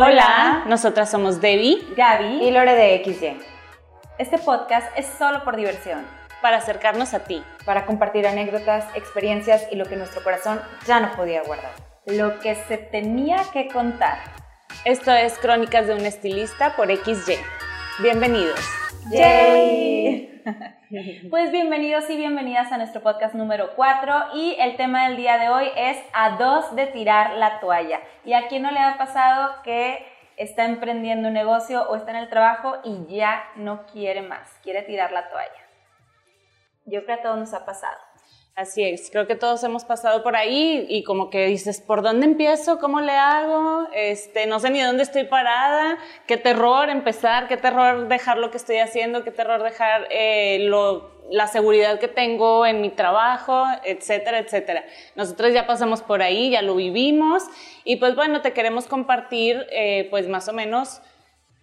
Hola, nosotras somos Debbie, Gaby y Lore de XY. Este podcast es solo por diversión, para acercarnos a ti, para compartir anécdotas, experiencias y lo que nuestro corazón ya no podía guardar. lo que se tenía que contar. Esto es Crónicas de un estilista por XY. Bienvenidos. ¡Yay! Pues bienvenidos y bienvenidas a nuestro podcast número 4 y el tema del día de hoy es a dos de tirar la toalla. ¿Y a quién no le ha pasado que está emprendiendo un negocio o está en el trabajo y ya no quiere más, quiere tirar la toalla? Yo creo que a todos nos ha pasado. Así es, creo que todos hemos pasado por ahí y como que dices, ¿por dónde empiezo? ¿Cómo le hago? Este, no sé ni dónde estoy parada, qué terror empezar, qué terror dejar lo que estoy haciendo, qué terror dejar eh, lo, la seguridad que tengo en mi trabajo, etcétera, etcétera. Nosotros ya pasamos por ahí, ya lo vivimos y pues bueno, te queremos compartir eh, pues más o menos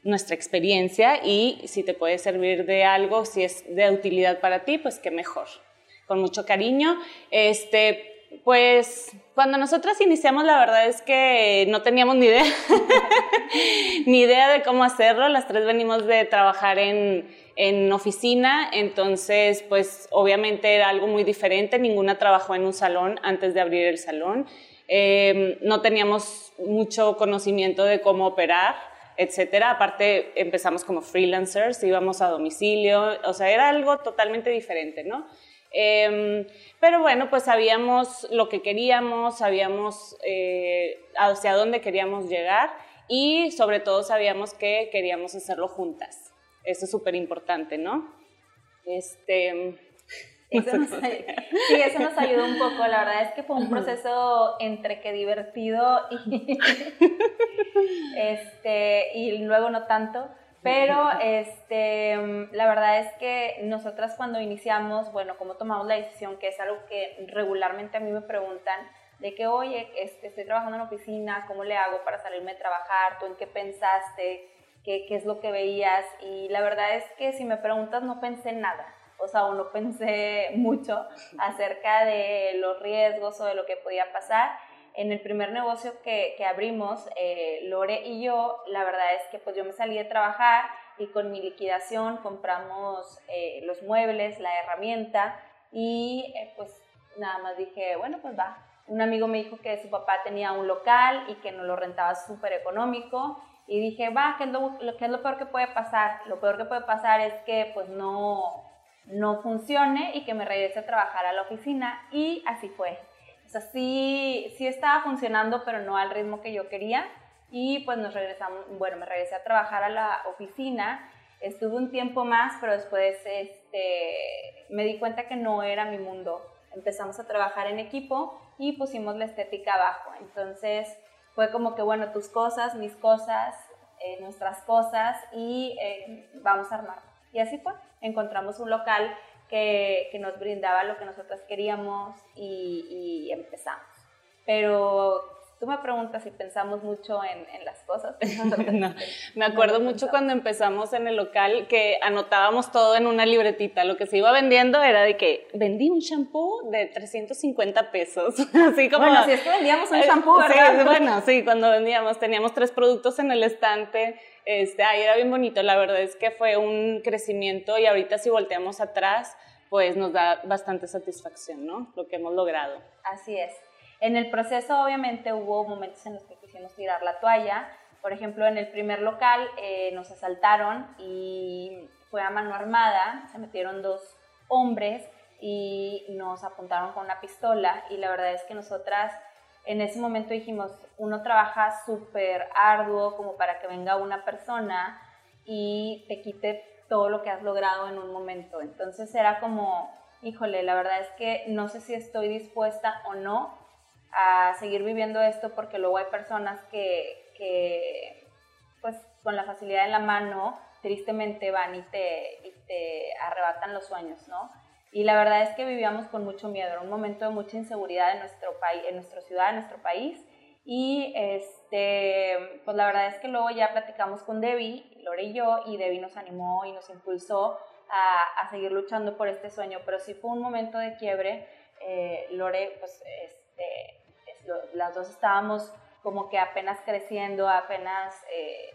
nuestra experiencia y si te puede servir de algo, si es de utilidad para ti, pues qué mejor con mucho cariño. Este, pues cuando nosotras iniciamos, la verdad es que no teníamos ni idea, ni idea de cómo hacerlo. Las tres venimos de trabajar en, en oficina, entonces, pues obviamente era algo muy diferente. Ninguna trabajó en un salón antes de abrir el salón. Eh, no teníamos mucho conocimiento de cómo operar etcétera. Aparte, empezamos como freelancers, íbamos a domicilio, o sea, era algo totalmente diferente, ¿no? Em, pero bueno, pues sabíamos lo que queríamos, sabíamos eh, hacia dónde queríamos llegar y sobre todo sabíamos que queríamos hacerlo juntas. Eso es súper importante, ¿no? Este, eso nos, sí, eso nos ayudó un poco. La verdad es que fue un proceso entre que divertido y, este, y luego no tanto. Pero este, la verdad es que nosotras cuando iniciamos, bueno, cómo tomamos la decisión, que es algo que regularmente a mí me preguntan, de que, oye, este, estoy trabajando en oficina, ¿cómo le hago para salirme a trabajar? ¿Tú en qué pensaste? ¿Qué, ¿Qué es lo que veías? Y la verdad es que si me preguntas, no pensé nada. O sea, o no pensé mucho acerca de los riesgos o de lo que podía pasar en el primer negocio que, que abrimos, eh, Lore y yo, la verdad es que pues yo me salí de trabajar y con mi liquidación compramos eh, los muebles, la herramienta y eh, pues nada más dije, bueno, pues va. Un amigo me dijo que su papá tenía un local y que nos lo rentaba súper económico y dije, va, ¿qué es lo, ¿qué es lo peor que puede pasar? Lo peor que puede pasar es que pues no, no funcione y que me regrese a trabajar a la oficina y así fue. Sea, sí, sí estaba funcionando, pero no al ritmo que yo quería. Y pues nos regresamos, bueno, me regresé a trabajar a la oficina. Estuve un tiempo más, pero después este, me di cuenta que no era mi mundo. Empezamos a trabajar en equipo y pusimos la estética abajo. Entonces fue como que, bueno, tus cosas, mis cosas, eh, nuestras cosas y eh, vamos a armar. Y así fue. Encontramos un local que, que nos brindaba lo que nosotros queríamos y, y empezamos. Pero tú me preguntas si pensamos mucho en, en las cosas. no, me acuerdo mucho cuando empezamos en el local que anotábamos todo en una libretita. Lo que se iba vendiendo era de que vendí un shampoo de 350 pesos. Así como, bueno, si es que vendíamos un shampoo, ¿verdad? Sí, bueno, sí, cuando vendíamos teníamos tres productos en el estante. Este, ahí era bien bonito. La verdad es que fue un crecimiento y ahorita si volteamos atrás, pues nos da bastante satisfacción, ¿no? Lo que hemos logrado. Así es. En el proceso obviamente hubo momentos en los que quisimos tirar la toalla. Por ejemplo, en el primer local eh, nos asaltaron y fue a mano armada, se metieron dos hombres y nos apuntaron con una pistola y la verdad es que nosotras en ese momento dijimos, uno trabaja súper arduo como para que venga una persona y te quite todo lo que has logrado en un momento. Entonces era como, híjole, la verdad es que no sé si estoy dispuesta o no a seguir viviendo esto porque luego hay personas que, que pues con la facilidad en la mano tristemente van y te, y te arrebatan los sueños, ¿no? Y la verdad es que vivíamos con mucho miedo, era un momento de mucha inseguridad en nuestro país, en nuestra ciudad, en nuestro país. Y este, pues la verdad es que luego ya platicamos con Debbie, Lore y yo, y Debbie nos animó y nos impulsó a, a seguir luchando por este sueño. Pero sí fue un momento de quiebre. Eh, Lore, pues este, las dos estábamos como que apenas creciendo, apenas eh,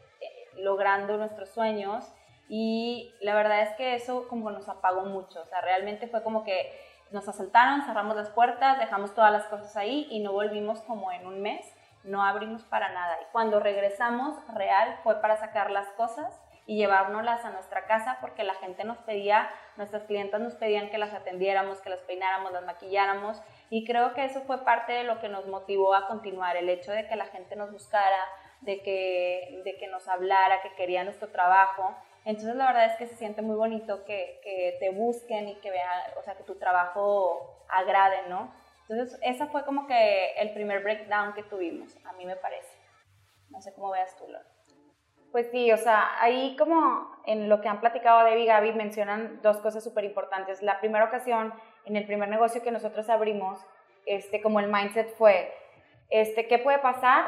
logrando nuestros sueños y la verdad es que eso como nos apagó mucho, o sea, realmente fue como que nos asaltaron, cerramos las puertas, dejamos todas las cosas ahí y no volvimos como en un mes, no abrimos para nada. Y cuando regresamos, real, fue para sacar las cosas y llevárnoslas a nuestra casa porque la gente nos pedía, nuestras clientas nos pedían que las atendiéramos, que las peináramos, las maquilláramos y creo que eso fue parte de lo que nos motivó a continuar, el hecho de que la gente nos buscara, de que, de que nos hablara, que quería nuestro trabajo entonces la verdad es que se siente muy bonito que, que te busquen y que vean, o sea, que tu trabajo agrade, ¿no? Entonces esa fue como que el primer breakdown que tuvimos, a mí me parece. No sé cómo veas tú, Laura. Pues sí, o sea, ahí como en lo que han platicado Debbie y Gaby mencionan dos cosas súper importantes. La primera ocasión, en el primer negocio que nosotros abrimos, este, como el mindset fue, este, ¿qué puede pasar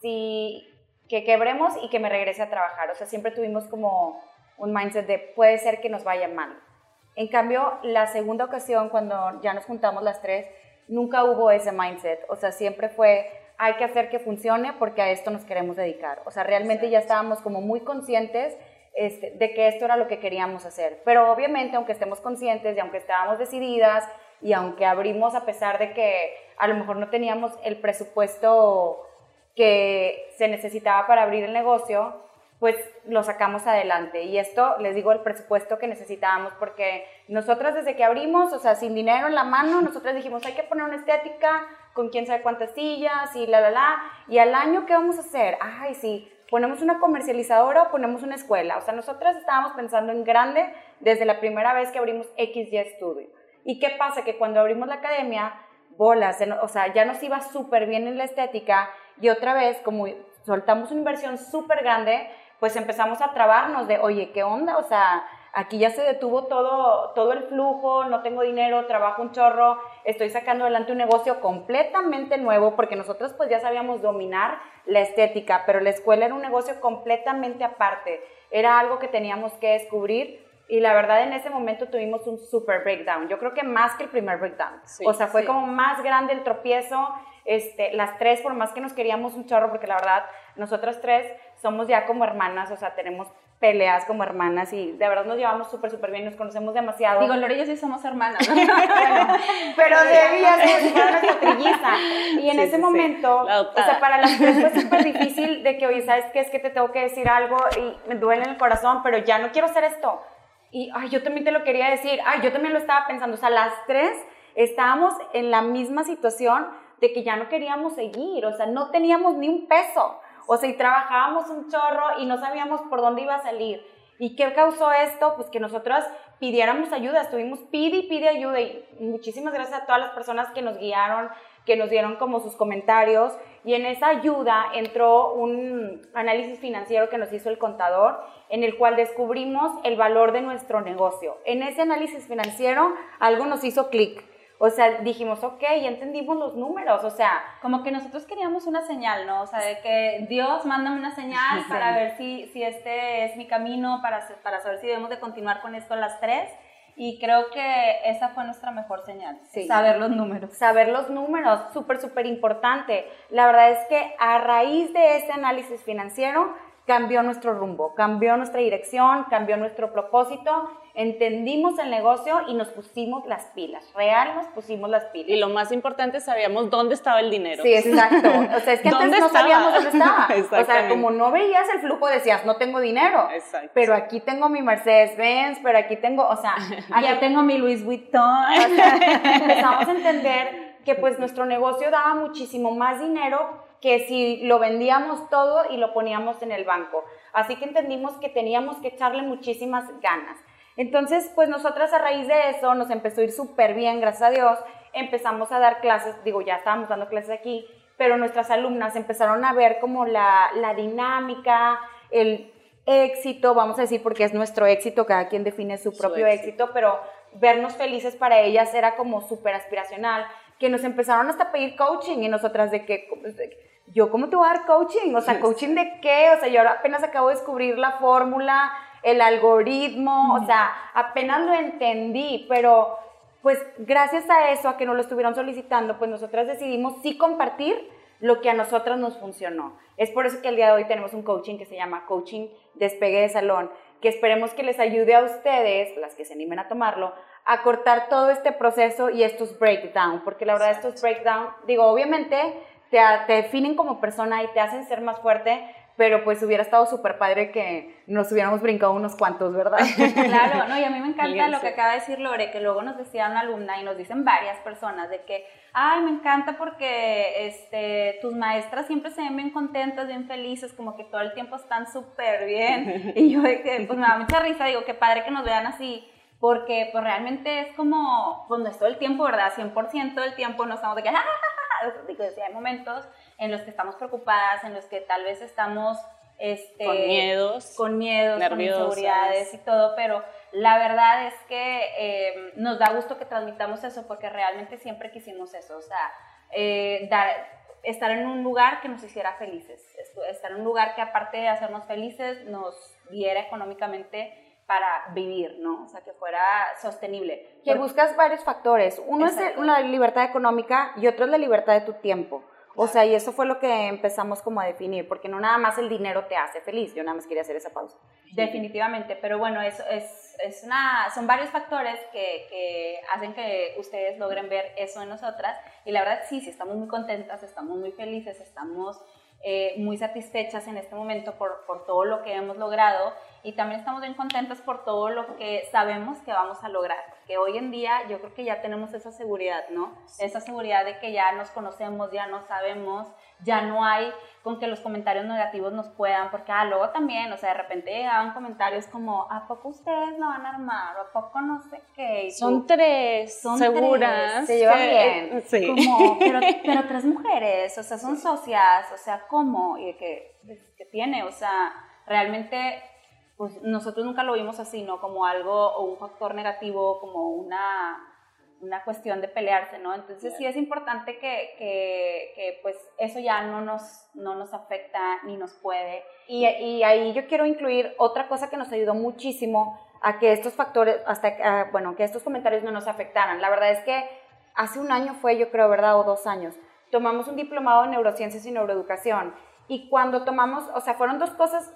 si que quebremos y que me regrese a trabajar. O sea, siempre tuvimos como un mindset de puede ser que nos vaya mal. En cambio, la segunda ocasión, cuando ya nos juntamos las tres, nunca hubo ese mindset. O sea, siempre fue, hay que hacer que funcione porque a esto nos queremos dedicar. O sea, realmente ya estábamos como muy conscientes este, de que esto era lo que queríamos hacer. Pero obviamente, aunque estemos conscientes y aunque estábamos decididas y aunque abrimos a pesar de que a lo mejor no teníamos el presupuesto que se necesitaba para abrir el negocio, pues lo sacamos adelante. Y esto, les digo, el presupuesto que necesitábamos, porque nosotras desde que abrimos, o sea, sin dinero en la mano, nosotras dijimos, hay que poner una estética con quién sabe cuántas sillas y la, la, la. Y al año, ¿qué vamos a hacer? Ay, sí, ponemos una comercializadora o ponemos una escuela. O sea, nosotras estábamos pensando en grande desde la primera vez que abrimos XY Studio. ¿Y qué pasa? Que cuando abrimos la academia, bolas, o sea, ya nos iba súper bien en la estética y otra vez, como soltamos una inversión súper grande, pues empezamos a trabarnos de, oye, ¿qué onda? O sea, aquí ya se detuvo todo, todo el flujo, no tengo dinero, trabajo un chorro, estoy sacando adelante un negocio completamente nuevo, porque nosotros pues ya sabíamos dominar la estética, pero la escuela era un negocio completamente aparte, era algo que teníamos que descubrir y la verdad en ese momento tuvimos un super breakdown, yo creo que más que el primer breakdown, o sea, fue como más grande el tropiezo este, las tres, por más que nos queríamos un chorro, porque la verdad, nosotras tres somos ya como hermanas, o sea, tenemos peleas como hermanas y de verdad nos llevamos súper, súper bien, nos conocemos demasiado. Digo, Lore y yo sí somos hermanas, ¿no? pero debía ser nuestra trilliza. Y en ese momento, o sea, para las tres fue súper difícil de que, oye, ¿sabes qué? Es que te tengo que decir algo y me duele en el corazón, pero ya no quiero hacer esto. Y, ay, yo también te lo quería decir, ay, yo también lo estaba pensando, o sea, las tres estábamos en la misma situación de que ya no queríamos seguir, o sea, no teníamos ni un peso, o sea, y trabajábamos un chorro y no sabíamos por dónde iba a salir. ¿Y qué causó esto? Pues que nosotros pidiéramos ayuda, estuvimos pide y pide ayuda y muchísimas gracias a todas las personas que nos guiaron, que nos dieron como sus comentarios y en esa ayuda entró un análisis financiero que nos hizo el contador en el cual descubrimos el valor de nuestro negocio. En ese análisis financiero algo nos hizo clic o sea, dijimos, ok, ya entendimos los números, o sea. Como que nosotros queríamos una señal, ¿no? O sea, de que Dios mándame una señal para ver si, si este es mi camino, para, para saber si debemos de continuar con esto las tres. Y creo que esa fue nuestra mejor señal, saber los números. Saber los números, súper, súper importante. La verdad es que a raíz de ese análisis financiero cambió nuestro rumbo, cambió nuestra dirección, cambió nuestro propósito entendimos el negocio y nos pusimos las pilas, real nos pusimos las pilas. Y lo más importante, sabíamos dónde estaba el dinero. Sí, exacto. O sea, es que antes no sabíamos dónde estaba. O sea, como no veías el flujo, decías, no tengo dinero. Exacto. Pero aquí tengo mi Mercedes-Benz, pero aquí tengo, o sea, aquí tengo mi Louis Vuitton. empezamos a entender que pues nuestro negocio daba muchísimo más dinero que si lo vendíamos todo y lo poníamos en el banco. Así que entendimos que teníamos que echarle muchísimas ganas. Entonces, pues nosotras a raíz de eso nos empezó a ir súper bien, gracias a Dios. Empezamos a dar clases, digo, ya estábamos dando clases aquí, pero nuestras alumnas empezaron a ver como la, dinámica, el éxito, vamos a decir, porque es nuestro éxito, cada quien define su propio éxito. pero vernos felices para ellas era como súper aspiracional, que nos empezaron hasta a pedir coaching y nosotras de que, yo, ¿cómo te voy a dar coaching? O sea, ¿coaching de qué? O sea, yo apenas acabo de descubrir la fórmula, el algoritmo, o sea, apenas lo entendí, pero pues gracias a eso, a que nos lo estuvieron solicitando, pues nosotras decidimos sí compartir lo que a nosotras nos funcionó. Es por eso que el día de hoy tenemos un coaching que se llama Coaching Despegue de Salón, que esperemos que les ayude a ustedes, las que se animen a tomarlo, a cortar todo este proceso y estos breakdown, porque la verdad estos breakdown, digo, obviamente te, te definen como persona y te hacen ser más fuerte, pero pues hubiera estado súper padre que nos hubiéramos brincado unos cuantos, ¿verdad? claro, no, y a mí me encanta lo que acaba de decir Lore, que luego nos decía una alumna y nos dicen varias personas de que, ay, me encanta porque este, tus maestras siempre se ven bien contentas, bien felices, como que todo el tiempo están súper bien. Y yo de que, pues me da mucha risa, digo, qué padre que nos vean así, porque pues realmente es como, pues no es todo el tiempo, ¿verdad? 100% del tiempo no estamos de que, ¡Ah, digo, hay momentos en los que estamos preocupadas, en los que tal vez estamos este, con miedos, con miedos, con inseguridades y todo, pero la verdad es que eh, nos da gusto que transmitamos eso porque realmente siempre quisimos eso, o sea, eh, dar, estar en un lugar que nos hiciera felices, estar en un lugar que aparte de hacernos felices nos diera económicamente para vivir, ¿no? O sea, que fuera sostenible. Que buscas varios factores. Uno es la libertad económica y otro es la libertad de tu tiempo. O sea, y eso fue lo que empezamos como a definir, porque no nada más el dinero te hace feliz, yo nada más quería hacer esa pausa. Definitivamente, pero bueno, eso es, es una, son varios factores que, que, hacen que ustedes logren ver eso en nosotras y la verdad sí, sí, estamos muy contentas, estamos muy felices, estamos eh, muy satisfechas en este momento por, por todo lo que hemos logrado y también estamos bien contentas por todo lo que sabemos que vamos a lograr, porque hoy en día yo creo que ya tenemos esa seguridad, ¿no? Esa seguridad de que ya nos conocemos, ya no sabemos, ya no hay con que los comentarios negativos nos puedan, porque ah, luego también, o sea, de repente llegaban comentarios como, ¿a poco ustedes lo van a armar? ¿A poco no sé qué? Son tres, son seguras. se llevan bien. Sí. Como, pero, pero, tres mujeres, o sea, son socias, o sea, ¿cómo? Y que, que tiene, o sea, realmente pues nosotros nunca lo vimos así, ¿no? Como algo o un factor negativo, como una, una cuestión de pelearse, ¿no? Entonces sí es importante que, que, que, pues eso ya no nos, no nos afecta ni nos puede. Y, y, ahí yo quiero incluir otra cosa que nos ayudó muchísimo a que estos factores, hasta, bueno, que estos comentarios no nos afectaran. La verdad es que hace un año fue, yo creo, ¿verdad? O dos años. Tomamos un diplomado en neurociencias y neuroeducación. Y cuando tomamos, o sea, fueron dos cosas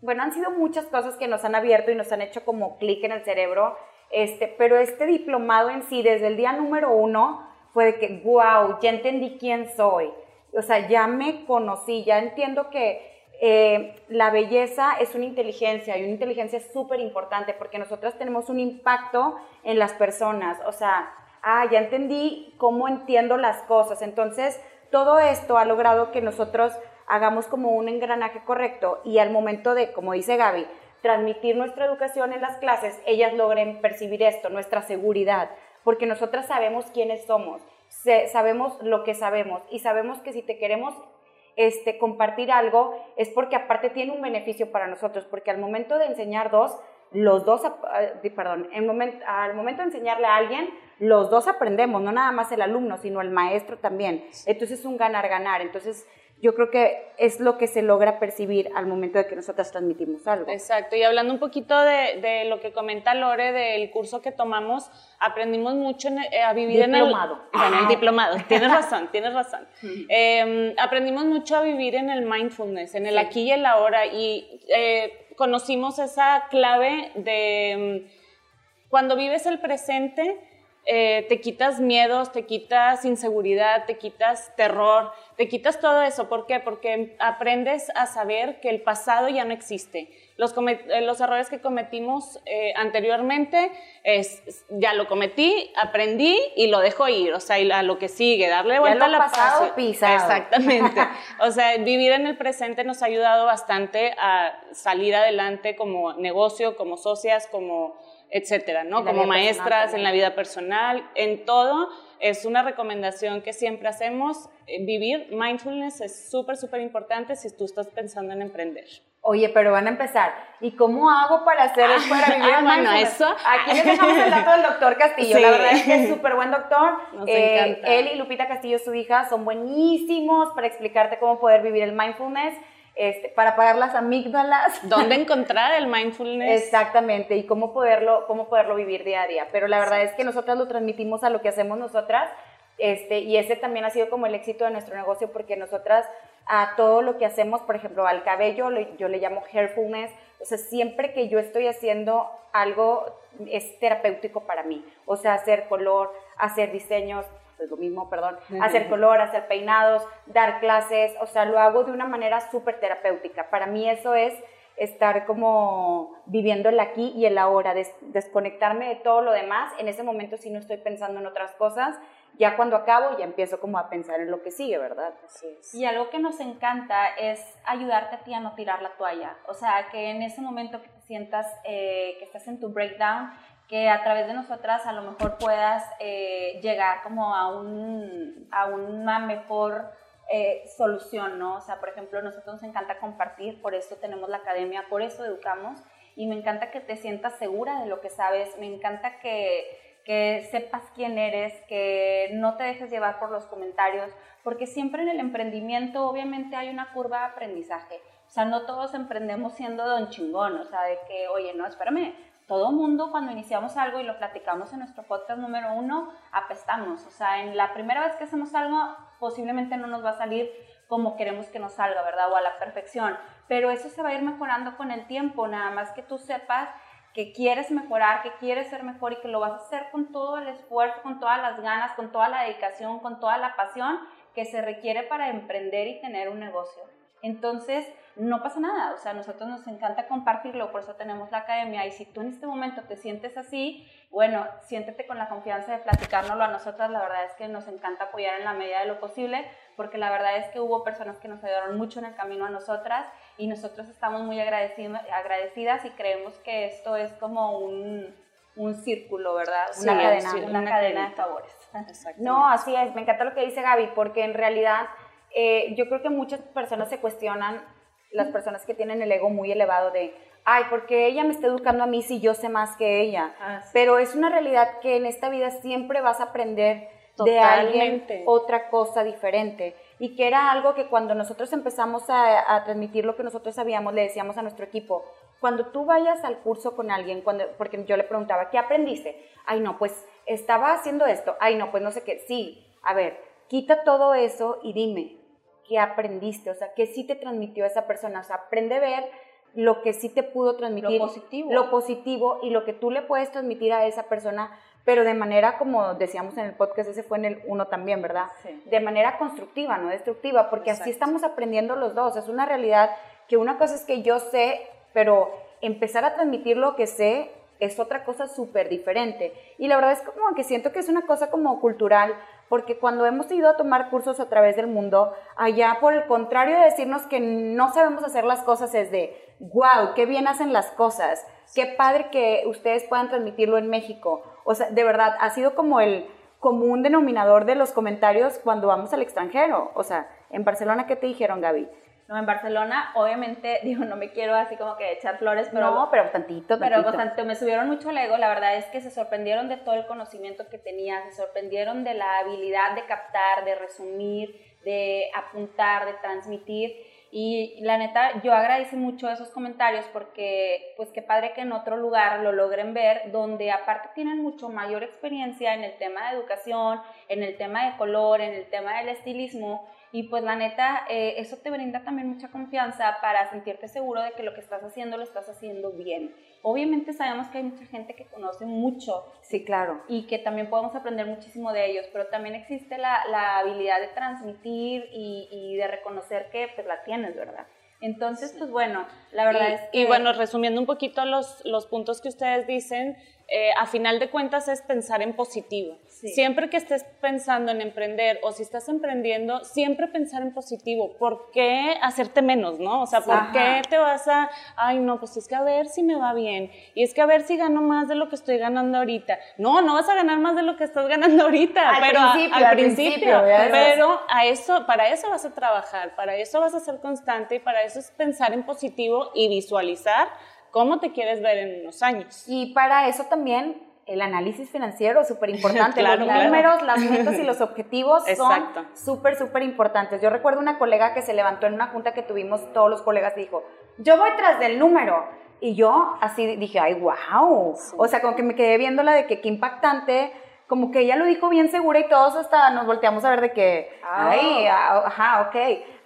bueno, han sido muchas cosas que nos han abierto y nos han hecho como clic en el cerebro, este, pero este diplomado en sí, desde el día número uno, fue de que, wow, ya entendí quién soy. O sea, ya me conocí, ya entiendo que eh, la belleza es una inteligencia y una inteligencia súper importante porque nosotros tenemos un impacto en las personas. O sea, ah, ya entendí cómo entiendo las cosas. Entonces, todo esto ha logrado que nosotros hagamos como un engranaje correcto y al momento de, como dice Gaby, transmitir nuestra educación en las clases, ellas logren percibir esto, nuestra seguridad, porque nosotras sabemos quiénes somos, sabemos lo que sabemos y sabemos que si te queremos este, compartir algo es porque aparte tiene un beneficio para nosotros, porque al momento de enseñar dos, los dos, perdón, en momento, al momento de enseñarle a alguien, los dos aprendemos, no nada más el alumno, sino el maestro también. Entonces es un ganar-ganar. Entonces yo creo que es lo que se logra percibir al momento de que nosotras transmitimos algo. Exacto, y hablando un poquito de, de lo que comenta Lore del curso que tomamos, aprendimos mucho eh, a vivir en el... Diplomado. En el diplomado, tienes razón, tienes razón. Em, aprendimos mucho a vivir en el mindfulness, en el aquí y el ahora, y eh, conocimos esa clave de em, cuando vives el presente, eh, te quitas miedos, te quitas inseguridad, te quitas terror, te quitas todo eso. ¿Por qué? Porque aprendes a saber que el pasado ya no existe. Los, eh, los errores que cometimos eh, anteriormente es, ya lo cometí, aprendí y lo dejo ir, o sea, a lo que sigue, darle vuelta a la pasado pisado. Exactamente. o sea, vivir en el presente nos ha ayudado bastante a salir adelante como negocio, como socias, como etcétera, ¿no? Como maestras, en la vida personal, en todo. Es una recomendación que siempre hacemos. Eh, vivir mindfulness es súper, súper importante si tú estás pensando en emprender. Oye, pero van a empezar. ¿Y cómo hago para hacer para vivir ah, bueno, eso. Aquí les dejamos el dato del doctor Castillo. La verdad es que es súper buen doctor. Nos eh, encanta. Él y Lupita Castillo, su hija, son buenísimos para explicarte cómo poder vivir el mindfulness. Este, para pagar las amígdalas. ¿Dónde encontrar el mindfulness? Exactamente, y cómo poderlo, cómo poderlo vivir día a día. Pero la verdad es que nosotras lo transmitimos a lo que hacemos nosotras Este, y ese también ha sido como el éxito de nuestro negocio porque nosotras a todo lo que hacemos, por ejemplo, al cabello, yo le llamo hairfulness, o sea, siempre que yo estoy haciendo algo es terapéutico para mí, o sea, hacer color, hacer diseños, pues lo mismo, perdón, hacer color, hacer peinados, dar clases, o sea, lo hago de una manera súper terapéutica. Para mí eso es estar como viviendo el aquí y el ahora, desconectarme de todo lo demás. En ese momento sí no estoy pensando en otras cosas. Ya cuando acabo ya empiezo como a pensar en lo que sigue, ¿verdad? Y algo que nos encanta es ayudarte a ti a no tirar la toalla. O sea, que en ese momento que te sientas eh, que estás en tu breakdown, que a través de nosotras a lo mejor puedas eh, llegar como a, un, a una mejor eh, solución, ¿no? O sea, por ejemplo, nosotros nos encanta compartir, por eso tenemos la academia, por eso educamos y me encanta que te sientas segura de lo que sabes, me encanta que, que sepas quién eres, que no te dejes llevar por los comentarios, porque siempre en el emprendimiento obviamente hay una curva de aprendizaje. O sea, no todos emprendemos siendo don chingón, o sea, de que, oye, no, espérame, todo mundo cuando iniciamos algo y lo platicamos en nuestro podcast número uno, apestamos. O sea, en la primera vez que hacemos algo, posiblemente no nos va a salir como queremos que nos salga, ¿verdad? O a la perfección. Pero eso se va a ir mejorando con el tiempo, nada más que tú sepas que quieres mejorar, que quieres ser mejor y que lo vas a hacer con todo el esfuerzo, con todas las ganas, con toda la dedicación, con toda la pasión que se requiere para emprender y tener un negocio. Entonces, no pasa nada, o sea, a nosotros nos encanta compartirlo, por eso tenemos la academia. Y si tú en este momento te sientes así, bueno, siéntete con la confianza de platicárnoslo a nosotras, la verdad es que nos encanta apoyar en la medida de lo posible, porque la verdad es que hubo personas que nos ayudaron mucho en el camino a nosotras y nosotros estamos muy agradecidas y creemos que esto es como un, un círculo, ¿verdad? una cadena, una, cadena de favores. No, así es, me encanta lo que dice Gaby, porque en realidad eh, yo creo que muchas personas se cuestionan las personas que tienen el ego muy elevado de, ay, porque ella me está educando a mí si yo sé más que ella. Ah, Pero es una realidad que en esta vida siempre vas a aprender de alguien otra cosa diferente. Y que era algo que cuando nosotros empezamos a, a, transmitir lo que nosotros sabíamos, le decíamos a nuestro equipo, cuando tú vayas al curso con alguien, cuando, porque yo le preguntaba, ¿qué aprendiste? Ay, no, pues estaba haciendo esto. Ay, no, pues no sé qué. Sí, a ver, quita todo eso y dime, ¿qué aprendiste? O sea, ¿qué sí te transmitió esa persona? O sea, aprende a ver lo que sí te pudo transmitir. Lo positivo. Lo positivo y lo que tú le puedes transmitir a esa persona, pero de manera, como decíamos en el podcast, ese fue en el uno también, ¿verdad? Sí. De manera constructiva, no destructiva, porque así estamos aprendiendo los dos. Es una realidad que una cosa es que yo sé, pero empezar a transmitir lo que sé es otra cosa súper diferente. Y la verdad es como que siento que es una cosa como cultural, porque cuando hemos ido a tomar cursos a través del mundo, allá por el contrario de decirnos que no sabemos hacer las cosas, es de, wow, qué bien hacen las cosas, qué padre que ustedes puedan transmitirlo en México. O sea, de verdad, ha sido como el común denominador de los comentarios cuando vamos al extranjero. O sea, en Barcelona, ¿qué te dijeron, Gaby? No, en Barcelona, obviamente, digo, no me quiero así como que echar flores, pero... No, pero tantito, tantito. Pero bastante, me subieron mucho el ego, la verdad es que se sorprendieron de todo el conocimiento que tenía, se sorprendieron de la habilidad de captar, de resumir, de apuntar, de transmitir. Y la neta, yo agradecí mucho esos comentarios porque, pues qué padre que en otro lugar lo logren ver, donde aparte tienen mucho mayor experiencia en el tema de educación, en el tema de color, en el tema del estilismo, y pues la neta, eh, eso te brinda también mucha confianza para sentirte seguro de que lo que estás haciendo lo estás haciendo bien. Obviamente sabemos que hay mucha gente que conoce mucho. Sí, claro. Y que también podemos aprender muchísimo de ellos, pero también existe la, la habilidad de transmitir y, y, de reconocer que pues la tienes, ¿verdad? Entonces, pues bueno, la verdad es que... Y bueno, resumiendo un poquito los, los puntos que ustedes dicen, eh, a final de cuentas es pensar en positivo. Siempre que estés pensando en emprender o si estás emprendiendo, siempre pensar en positivo. ¿Por qué hacerte menos, no? O sea, ¿por qué te vas a, ay, no, pues es que a ver si me va bien y es que a ver si gano más de lo que estoy ganando ahorita? No, no vas a ganar más de lo que estás ganando ahorita, al pero principio, al, principio, pero a eso, para eso vas a trabajar, para eso vas a ser constante y para eso es pensar en positivo y visualizar cómo te quieres ver en unos años. Y para eso también el análisis financiero es súper importante. los números, las metas y los objetivos son súper, súper importantes. Yo recuerdo una colega que se levantó en una junta que tuvimos todos los colegas y dijo, yo voy tras del número. Y yo así dije, ay, wow. O sea, como que me quedé viéndola de que qué impactante como que ella lo dijo bien segura y todos hasta nos volteamos a ver de que, ay, ah, ajá, ok.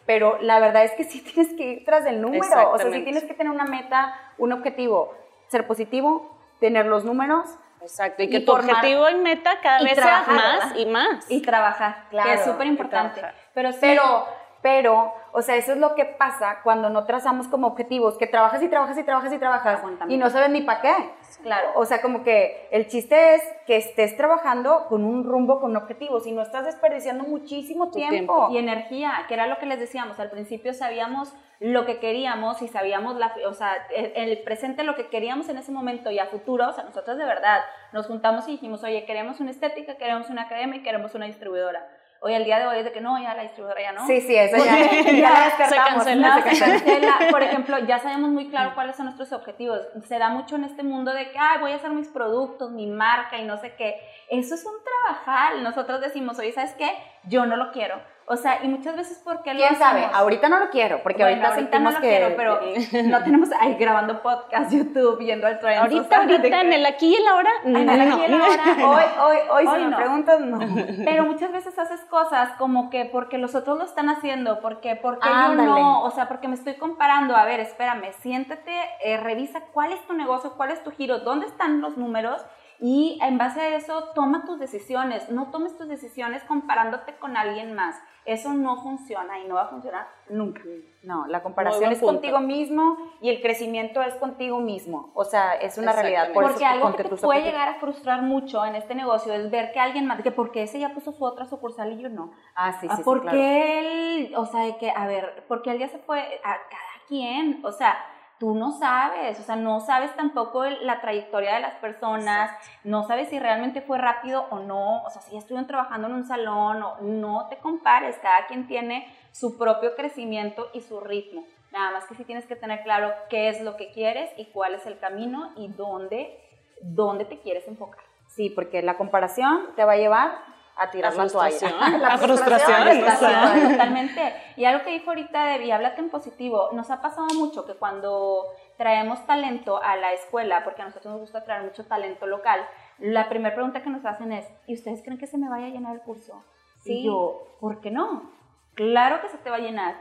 Pero la verdad es que sí tienes que ir tras del número. O sea, sí tienes que tener una meta, un objetivo. Ser positivo, tener los números. Exacto, y que Y tu formar- objetivo y meta cada vez sea más y más. Y trabajar, Claro, que es súper importante. Pero sí, Pero, pero, o sea, eso es lo que pasa cuando no trazamos como objetivos, que trabajas y trabajas y trabajas y trabajas y no sabes ni para qué. claro. O sea, como que el chiste es que estés trabajando con un rumbo, con objetivos y no estás desperdiciando muchísimo tiempo. tiempo. y energía, que era lo que les decíamos, al principio sabíamos lo que queríamos y sabíamos, la, o sea, el, el presente lo que queríamos en ese momento y a futuro, o sea, nosotros de verdad nos juntamos y dijimos, oye, queremos una estética, queremos una academia y queremos una distribuidora. Hoy, al día de hoy, es de que no, ya la distribuidora ya no. Sí, sí, eso ya, ya la descartamos. cancela, No, se se cancela. cancela. Por ejemplo, ya sabemos muy claro cuáles son nuestros objetivos. Se da mucho en este mundo de que, ay, voy a hacer mis productos, mi marca y no sé qué. Eso es un trabajar. Nosotros decimos, oye, ¿sabes qué? Yo no lo quiero. O sea, y muchas veces, ¿por qué lo ¿Quién sabe? Ahorita no lo quiero, porque Bueno, ahorita, no sentimos lo que... quiero, pero no tenemos ahí grabando podcast, YouTube, viendo el trend. ahorita, ahorita, en el aquí y el ahora, no. En el aquí y el ahora, Hoy, hoy, hoy, Hoy si me no. preguntas, no. Pero muchas veces haces cosas como que porque los otros lo están haciendo, porque, porque yo no, o sea, porque me estoy comparando. A ver, espérame, siéntate, eh, revisa cuál es tu negocio, cuál es tu giro, dónde están los números y en base a eso toma tus decisiones. No tomes tus decisiones comparándote con alguien más. Eso no funciona y no va a funcionar nunca. No, la comparación es punto. contigo mismo y el crecimiento es contigo mismo. O sea, es una realidad. Por Porque eso algo que te puede objetivos. llegar a frustrar mucho en este negocio es ver que alguien más, que porque ese ya puso su otra sucursal y yo no. Ah, sí, sí, Ah, sí, ¿Por claro. qué él? O sea, de que, a ver, porque él ya se fue a cada quien. O sea, tú no sabes, o sea, no sabes tampoco el- la trayectoria de las personas, no sabes si realmente fue rápido o no, o sea, si ya estuvieron trabajando en un salón o no te compares, cada quien tiene su propio crecimiento y su ritmo. Nada más que sí tienes que tener claro qué es lo que quieres y cuál es el camino y dónde, dónde te quieres enfocar. Sí, porque la comparación te va a llevar a tirar A la toalla. frustración. La frustración, la frustración. Totalmente. Y algo que dijo ahorita Debbie, háblate en positivo. Nos ha pasado mucho que cuando traemos talento a la escuela, porque a nosotros nos gusta traer mucho talento local, la primera pregunta que nos hacen es, ¿y ustedes creen que se me vaya a llenar el curso? Sí. Y yo, ¿por qué no? Claro que se te va a llenar,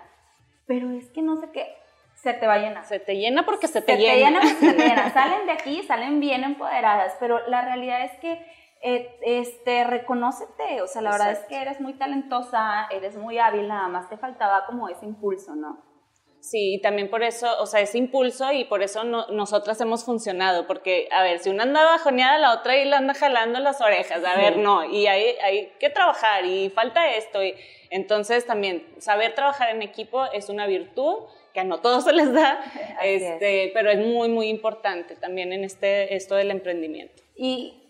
pero es que no sé qué, se te va a llenar. Se te llena porque se Se te, llena. porque se te llena. Salen de aquí, salen bien empoderadas, pero la realidad es que eh, este, reconócete, o sea, la verdad es Exacto. que eres muy talentosa, eres muy hábil, nada más te faltaba como ese impulso, ¿no? Sí, y también por eso, o sea, ese impulso y por eso no- nosotras hemos funcionado, porque, a ver, si una anda bajoneada, la otra y la anda jalando las orejas, a ver, no, y hay, hay que trabajar y falta esto, y entonces también saber trabajar en equipo es una virtud que a no todos se les da, este, pero es muy, muy importante también en este, esto del emprendimiento. Y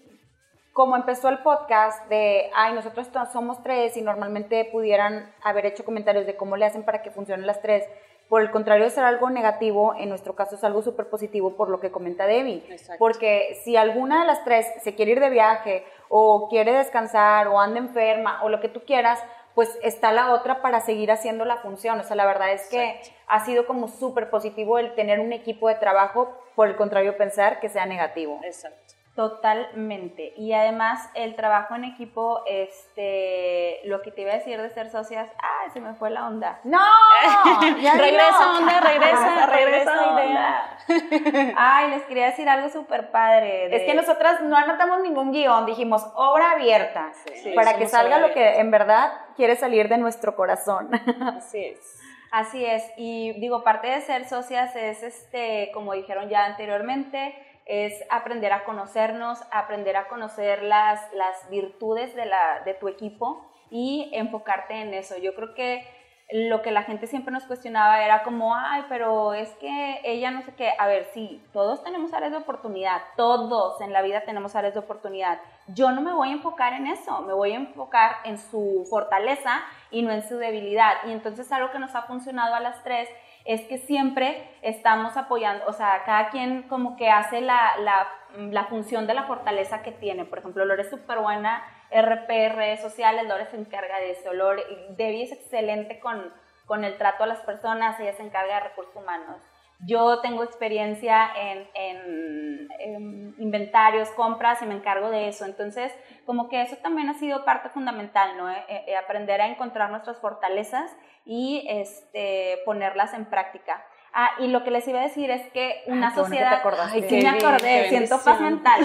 como empezó el podcast de, ay, nosotros somos tres y normalmente pudieran haber hecho comentarios de cómo le hacen para que funcionen las tres, por el contrario de ser algo negativo, en nuestro caso es algo súper positivo por lo que comenta Debbie. Exacto. Porque si alguna de las tres se quiere ir de viaje o quiere descansar o anda enferma o lo que tú quieras, pues está la otra para seguir haciendo la función. O sea, la verdad es que Exacto. ha sido como súper positivo el tener un equipo de trabajo, por el contrario pensar que sea negativo. Exacto. Totalmente. Y además el trabajo en equipo, este, lo que te iba a decir de ser socias, ay, se me fue la onda. ¡No! Ya regresa, onda, regresa, regresa, onda. Ay, les quería decir algo súper padre. de- Es que nosotras no anotamos ningún guion, dijimos obra abierta, Sí, para que salga lo que en verdad quiere salir de nuestro corazón. Así es. Así es, y digo, parte de ser socias es, este, como dijeron ya anteriormente, es aprender a conocernos, aprender a conocer las, las virtudes de, la, de tu equipo y enfocarte en eso. Yo creo que lo que la gente siempre nos cuestionaba era como, ay, pero es que ella no sé qué. A ver, sí, todos tenemos áreas de oportunidad, todos en la vida tenemos áreas de oportunidad. Yo no me voy a enfocar en eso, me voy a enfocar en su fortaleza y no en su debilidad. Y entonces algo que nos ha funcionado a las tres es que siempre estamos apoyando, o sea, cada quien como que hace la, la, la función de la fortaleza que tiene. Por ejemplo, Lore es súper buena, RP, redes sociales, Lore se encarga de eso, Lore, Debbie es excelente con, con el trato a las personas, ella se encarga de recursos humanos. Yo tengo experiencia en, en, inventarios, compras y me encargo de eso. Entonces, como que eso también ha sido parte fundamental, ¿no? Eh, eh, aprender a encontrar nuestras fortalezas y este, ponerlas en práctica. Ah, y lo que les iba a decir es que una sociedad. Te sí, me acordé, siento paz mental.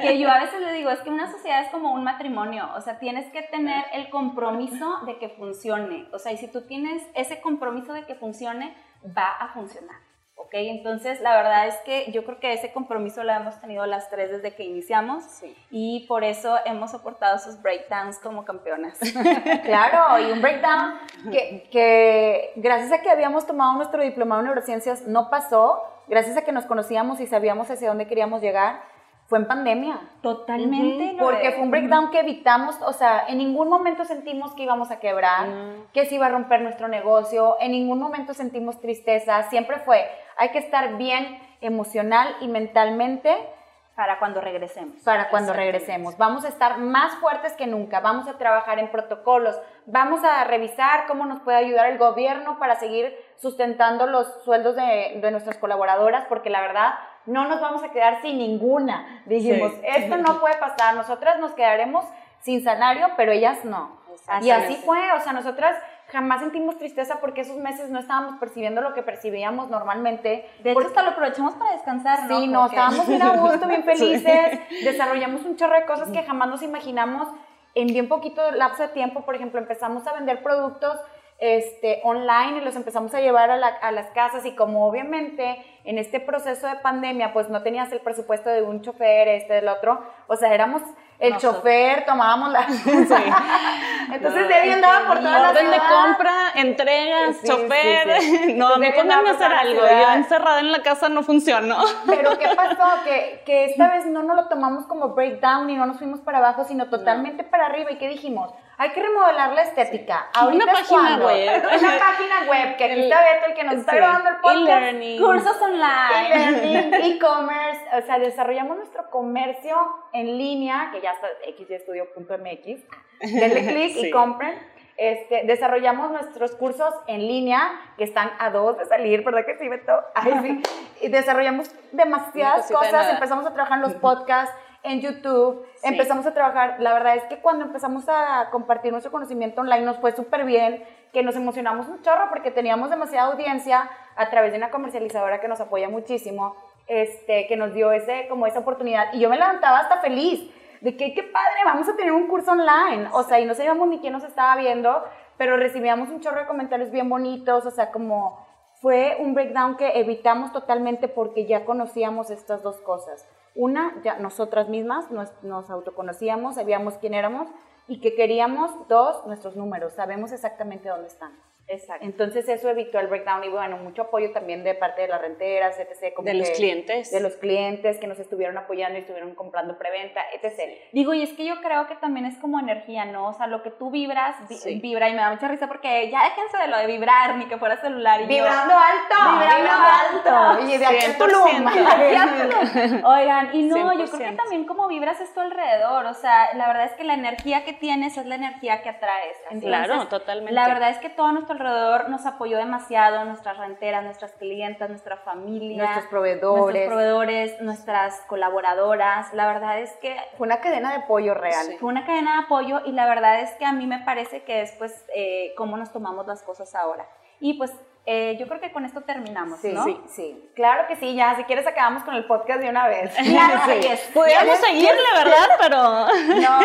Que yo a veces le digo, es que una sociedad es como un matrimonio. O sea, tienes que tener el compromiso de que funcione. O sea, y si tú tienes ese compromiso de que funcione, va a funcionar. ¿Ok? Entonces, la verdad es que yo creo que ese compromiso lo hemos tenido las tres desde que iniciamos y por eso hemos soportado sus breakdowns como campeonas. claro, y un breakdown que, que gracias a que habíamos tomado nuestro diplomado en neurociencias no pasó, gracias a que nos conocíamos y sabíamos hacia dónde queríamos llegar, fue en pandemia. Totalmente. Porque fue un breakdown que evitamos, o sea, en ningún momento sentimos que íbamos a quebrar, que se iba a romper nuestro negocio, en ningún momento sentimos tristeza, siempre fue, hay que estar bien emocional y mentalmente para cuando regresemos. Para cuando regresemos. Vamos a estar más fuertes que nunca. Vamos a trabajar en protocolos. Vamos a revisar cómo nos puede ayudar el gobierno para seguir sustentando los sueldos de, de nuestras colaboradoras, porque la verdad no nos vamos a quedar sin ninguna. Dijimos, esto no puede pasar. Nosotras nos quedaremos sin salario, pero ellas no. Y así fue. O sea, nosotras jamás sentimos tristeza porque esos meses no estábamos percibiendo lo que percibíamos normalmente. De hecho, hasta lo aprovechamos para descansar, ¿no? Sí, no, estábamos bien a gusto, bien felices, desarrollamos un chorro de cosas que jamás nos imaginamos en bien poquito lapso de tiempo. Por ejemplo, empezamos a vender productos este, online y los empezamos a llevar a, a, las casas y como obviamente en este proceso de pandemia pues no tenías el presupuesto de un chofer, este, del otro, o sea, éramos el chofer, tomábamos la... Entonces Debbie andaba por toda la Orden de compra, entregas, chofer. no, a mí ponerme a hacer algo. Yo encerrada en la casa no funcionó. Pero ¿qué pasó? Que, que esta vez no nos lo tomamos como breakdown y no nos fuimos para abajo, sino totalmente para arriba. ¿Y qué dijimos? Hay que remodelar la estética. Ahorita una página web. Una página web, que aquí está Beto, el que nos está grabando el podcast. E-learning. Cursos online. E-learning, e-commerce. O sea, desarrollamos nuestro comercio en línea, que ya está xyestudio.mx. Denle clic y compren. Este, desarrollamos nuestros cursos en línea, que están a dos de salir, ¿verdad que sí, Beto? Ay, sí. Y desarrollamos demasiadas cosas, empezamos a trabajar en los podcasts, en YouTube, empezamos a trabajar. La verdad es que cuando empezamos a compartir nuestro conocimiento online nos fue súper bien, que nos emocionamos un chorro porque teníamos demasiada audiencia a través de una comercializadora que nos apoya muchísimo, este, que nos dio ese, como esa oportunidad. Y yo me levantaba hasta feliz de que qué padre, vamos a tener un curso online. O sea, y no sabíamos ni quién nos estaba viendo, pero recibíamos un chorro de comentarios bien bonitos, o sea, como fue un breakdown que evitamos totalmente porque ya conocíamos estas dos cosas. Una, ya nosotras mismas nos, nos autoconocíamos, sabíamos quién éramos y que queríamos. Dos, nuestros números, sabemos exactamente dónde están. Exacto. Entonces eso evitó el breakdown y bueno, mucho apoyo también de parte de las renteras, etc. de los clientes. De los clientes que nos estuvieron apoyando y estuvieron comprando preventa, etc. Digo, y es que yo creo que también es como energía, ¿no? O sea, lo que tú vibras, vibra y me da mucha risa porque ya déjense de lo de vibrar, ni que fuera celular. Y vibrando alto. Vibrando alto. Y de aquí Oigan, y no, yo creo que también como vibras esto alrededor, o sea, la verdad es que la energía que tienes es la energía que atraes. claro, totalmente. La verdad es que todo nuestro alrededor nos apoyó demasiado, nuestras renteras, nuestras clientas, nuestra familia, nuestros proveedores, nuestros proveedores, nuestras colaboradoras. La verdad es que fue una cadena de apoyo real. Fue una cadena de apoyo y la verdad es que a mí me parece que es pues eh, cómo nos tomamos las cosas ahora. Y pues eh, yo creo que con esto terminamos, sí, ¿no? Sí, sí. Claro que sí, ya, si quieres acabamos con el podcast de una vez. Claro, sí. Pudiéramos seguirle, ¿verdad? Pero... No,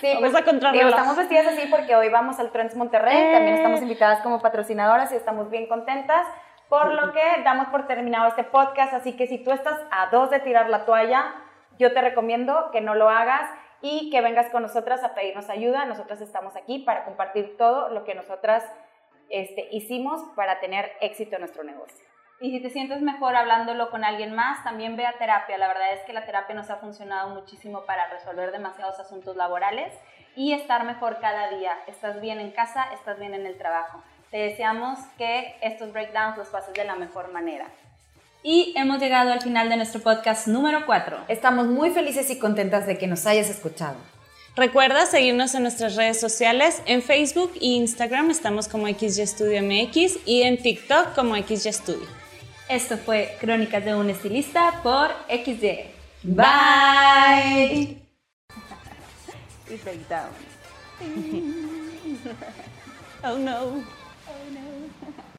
sí. Vamos pues, a digo, estamos vestidas así porque hoy vamos al Trends Monterrey, eh. también estamos invitadas como patrocinadoras y estamos bien contentas, por lo que damos por terminado este podcast, así que si tú estás a dos de tirar la toalla, yo te recomiendo que no lo hagas y que vengas con nosotras a pedirnos ayuda. Nosotras estamos aquí para compartir todo lo que nosotras este, hicimos para tener éxito en nuestro negocio. Y si te sientes mejor hablándolo con alguien más, también ve a terapia. La verdad es que la terapia nos ha funcionado muchísimo para resolver demasiados asuntos laborales y estar mejor cada día. Estás bien en casa, estás bien en el trabajo. Te deseamos que estos breakdowns los pases de la mejor manera. Y hemos llegado al final de nuestro podcast número 4. Estamos muy felices y contentas de que nos hayas escuchado. Recuerda seguirnos en nuestras redes sociales. En Facebook e Instagram estamos como XYStudioMX y en TikTok como XYStudio. Esto fue Crónicas de un Estilista por XD. Bye. Bye. oh no.